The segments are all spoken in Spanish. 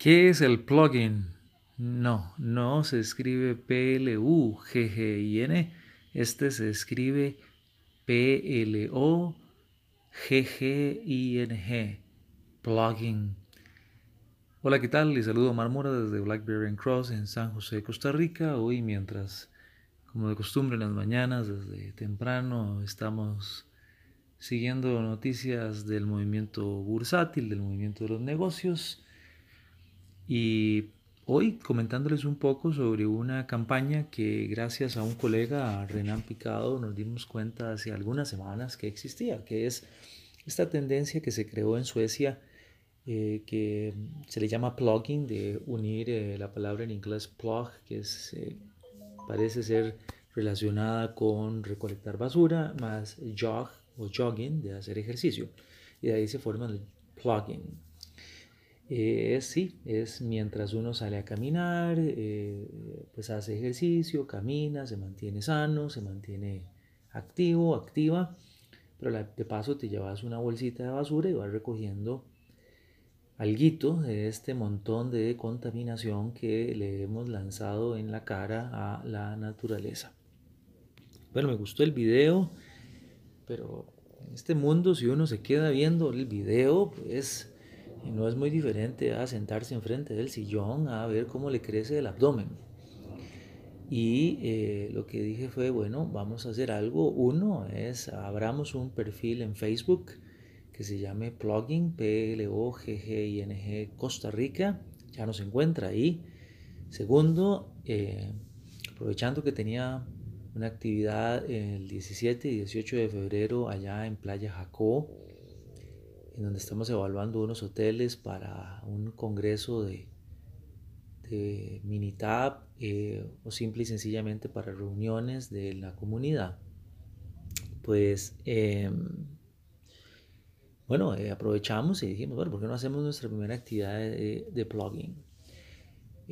¿Qué es el plugin? No, no se escribe P-L-U-G-G-I-N. Este se escribe P-L-O-G-G-I-N-G. Plugin. Hola, ¿qué tal? Les saludo Marmora desde Blackberry Cross en San José, Costa Rica. Hoy, mientras, como de costumbre, en las mañanas, desde temprano, estamos siguiendo noticias del movimiento bursátil, del movimiento de los negocios. Y hoy comentándoles un poco sobre una campaña que gracias a un colega, Renan Picado, nos dimos cuenta hace algunas semanas que existía, que es esta tendencia que se creó en Suecia, eh, que se le llama plugging, de unir eh, la palabra en inglés plug, que eh, parece ser relacionada con recolectar basura, más jog o jogging, de hacer ejercicio. Y de ahí se forma el plugging. Eh, sí, es mientras uno sale a caminar, eh, pues hace ejercicio, camina, se mantiene sano, se mantiene activo, activa, pero de paso te llevas una bolsita de basura y vas recogiendo algo de este montón de contaminación que le hemos lanzado en la cara a la naturaleza. Bueno, me gustó el video, pero en este mundo si uno se queda viendo el video, pues y no es muy diferente a sentarse enfrente del sillón a ver cómo le crece el abdomen. Y eh, lo que dije fue, bueno, vamos a hacer algo. Uno es, abramos un perfil en Facebook que se llame Plugin, P-L-O-G-G-I-N-G Costa Rica. Ya nos encuentra ahí. Segundo, eh, aprovechando que tenía una actividad el 17 y 18 de febrero allá en Playa Jacó, en donde estamos evaluando unos hoteles para un congreso de, de Minitab eh, o simple y sencillamente para reuniones de la comunidad. Pues em, bueno, eh, aprovechamos y dijimos, bueno, ¿por qué no hacemos nuestra primera actividad de, de plugin?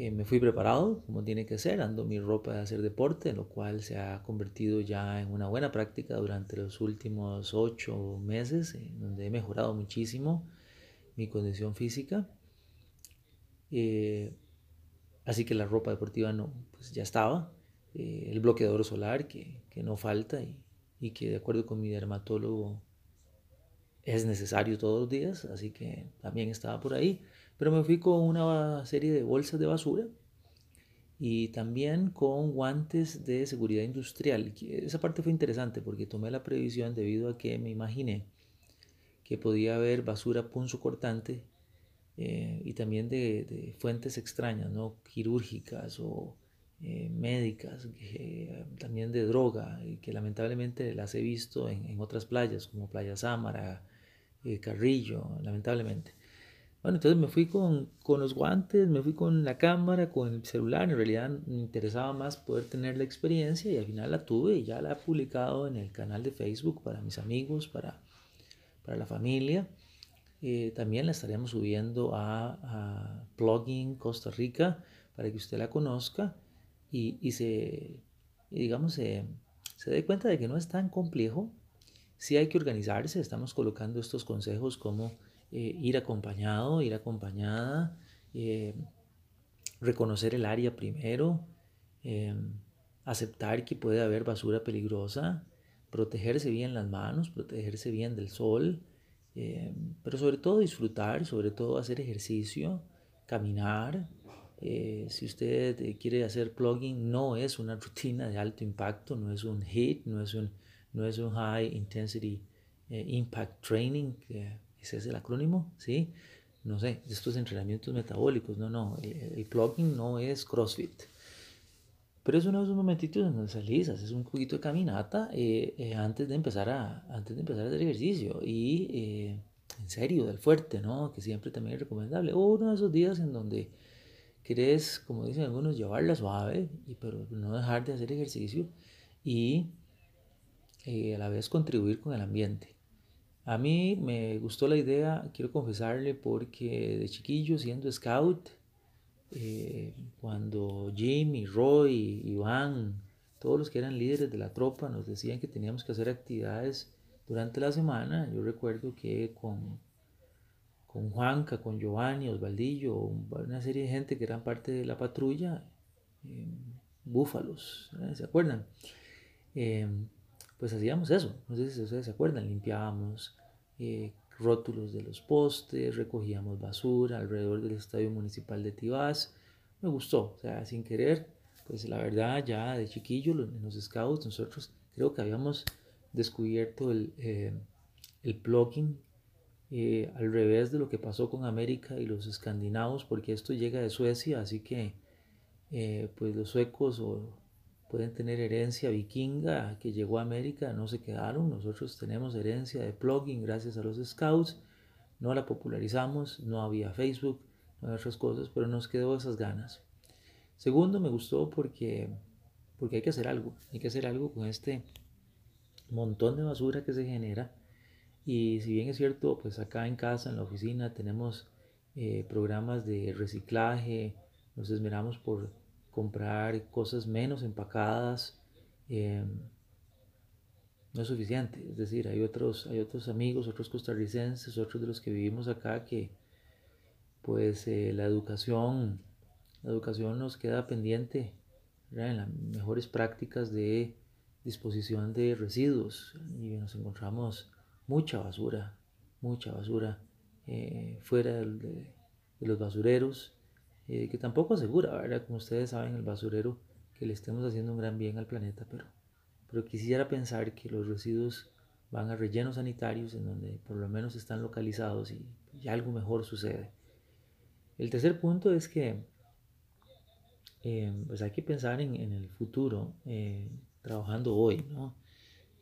Eh, me fui preparado como tiene que ser, ando mi ropa de hacer deporte, lo cual se ha convertido ya en una buena práctica durante los últimos ocho meses, donde he mejorado muchísimo mi condición física. Eh, así que la ropa deportiva no, pues ya estaba. Eh, el bloqueador solar que, que no falta y, y, que de acuerdo con mi dermatólogo es necesario todos los días, así que también estaba por ahí. Pero me fui con una serie de bolsas de basura y también con guantes de seguridad industrial. Esa parte fue interesante porque tomé la previsión debido a que me imaginé que podía haber basura punzocortante eh, y también de, fuentes extrañas, ¿no? quirúrgicas o eh, médicas, también de droga, que lamentablemente las he visto en, otras playas como Playa Sámara, eh, Carrillo, lamentablemente. Bueno, entonces me fui con, con, los guantes, me fui con la cámara, con el celular. En realidad me interesaba más poder tener la experiencia y al final la tuve y ya la he publicado en el canal de Facebook para mis amigos, para, para la familia. Eh, también la estaremos subiendo a, a Plugin Costa Rica para que usted la conozca y, y se, digamos, se, se dé cuenta de que no es tan complejo. Sí hay que organizarse, estamos colocando estos consejos como eh, ir acompañado, ir acompañada, eh, reconocer el área primero, eh, aceptar que puede haber basura peligrosa, protegerse bien las manos, protegerse bien del sol, pero sobre todo disfrutar, sobre todo hacer ejercicio, caminar. si usted quiere hacer plugging, no es una rutina de alto impacto, no es un HIT, no es un, no es un High Intensity Impact Training, ese es el acrónimo, ¿sí? No sé, estos entrenamientos metabólicos, no, no, el, plugging no es CrossFit. Pero es uno de esos momentitos en donde salís, haces un poquito de caminata eh, eh, antes, de empezar a, antes de empezar a hacer ejercicio. Y eh, en serio, del fuerte, ¿no? Que siempre también es recomendable. O uno de esos días en donde querés, como dicen algunos, llevarla suave, y, pero no dejar de hacer ejercicio y a la vez contribuir con el ambiente. A mí me gustó la idea, quiero confesarle, porque de chiquillo siendo scout, eh, cuando Jim y Roy, Iván, todos los que eran líderes de la tropa nos decían que teníamos que hacer actividades durante la semana, yo recuerdo que con, con Juanca, con Giovanni, Osvaldillo, una serie de gente que eran parte de la patrulla, búfalos, ¿se acuerdan? Pues hacíamos eso, no sé si ustedes se acuerdan, limpiábamos eh, rótulos de los postes, recogíamos basura alrededor del estadio municipal de Tibás, me gustó, o sea, sin querer, pues la verdad ya de chiquillo en los scouts nosotros creo que habíamos descubierto el, eh, el plugging eh, al revés de lo que pasó con América y los escandinavos, porque esto llega de Suecia, así que pues los suecos o pueden tener herencia vikinga que llegó a América, no se quedaron. Nosotros tenemos herencia de plugin gracias a los scouts. No la popularizamos, no había Facebook, no había otras cosas, pero nos quedó esas ganas. Segundo, me gustó porque, porque hay que hacer algo. Hay que hacer algo con este montón de basura que se genera. Y si bien es cierto, pues acá en casa, en la oficina, tenemos eh, programas de reciclaje, nos esmeramos por comprar cosas menos empacadas eh, no es suficiente. Es decir, hay otros, hay otros amigos, otros costarricenses, otros de los que vivimos acá que pues eh, la educación, la educación nos queda pendiente en las mejores prácticas de disposición de residuos. Y nos encontramos mucha basura, mucha basura eh, fuera de los basureros eh, que tampoco asegura. Como ustedes saben, el basurero, que le estemos haciendo un gran bien al planeta, pero, pero quisiera pensar que los residuos van a rellenos sanitarios en donde por lo menos están localizados y, ya algo mejor sucede. El tercer punto es que eh, pues hay que pensar en, en el futuro, eh, trabajando hoy, ¿no?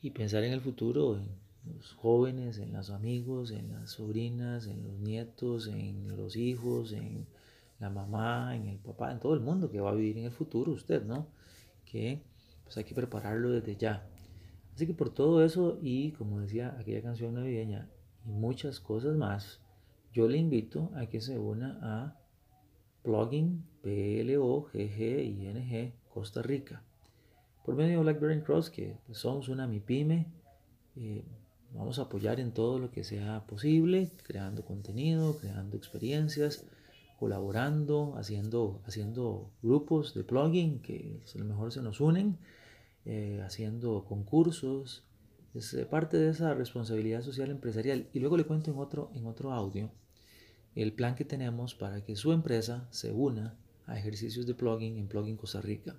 Y pensar en el futuro, en los jóvenes, en los amigos, en las sobrinas, en los nietos, en los hijos, en la mamá, en el papá, en todo el mundo que va a vivir en el futuro usted, ¿no? Que pues hay que prepararlo desde ya. Así que por todo eso y como decía aquella canción navideña y muchas cosas más, yo le invito a que se una a Plugin P-L-O-G-G-I-N-G Costa Rica por medio de Blackberry Cross que pues, somos una MIPYME eh, vamos a apoyar en todo lo que sea posible creando contenido, creando experiencias colaborando, haciendo, haciendo grupos de plugin que a lo mejor se nos unen, eh, haciendo concursos. Es eh, parte de esa responsabilidad social empresarial. Y luego le cuento en otro, en otro audio el plan que tenemos para que su empresa se una a ejercicios de plugin en Plugin Costa Rica.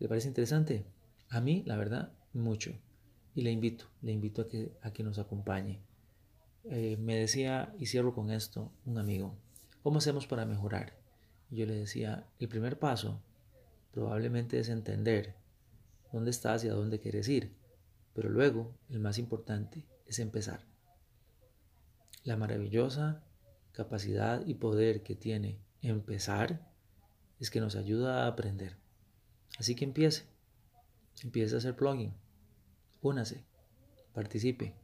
¿Le parece interesante? A mí, la verdad, mucho. Y le invito, le invito a que, a que nos acompañe. Eh, me decía, y cierro con esto, un amigo, ¿Cómo hacemos para mejorar? Yo le decía, el primer paso probablemente es entender dónde estás y a dónde quieres ir, pero luego el más importante es empezar. La maravillosa capacidad y poder que tiene empezar es que nos ayuda a aprender. Así que empiece, empiece a hacer plugin, únase, participe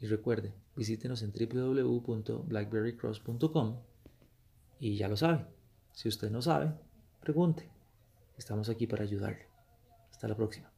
y recuerde, visítenos en www.blackberrycross.com y ya lo sabe. Si usted no sabe, pregunte. Estamos aquí para ayudarle. Hasta la próxima.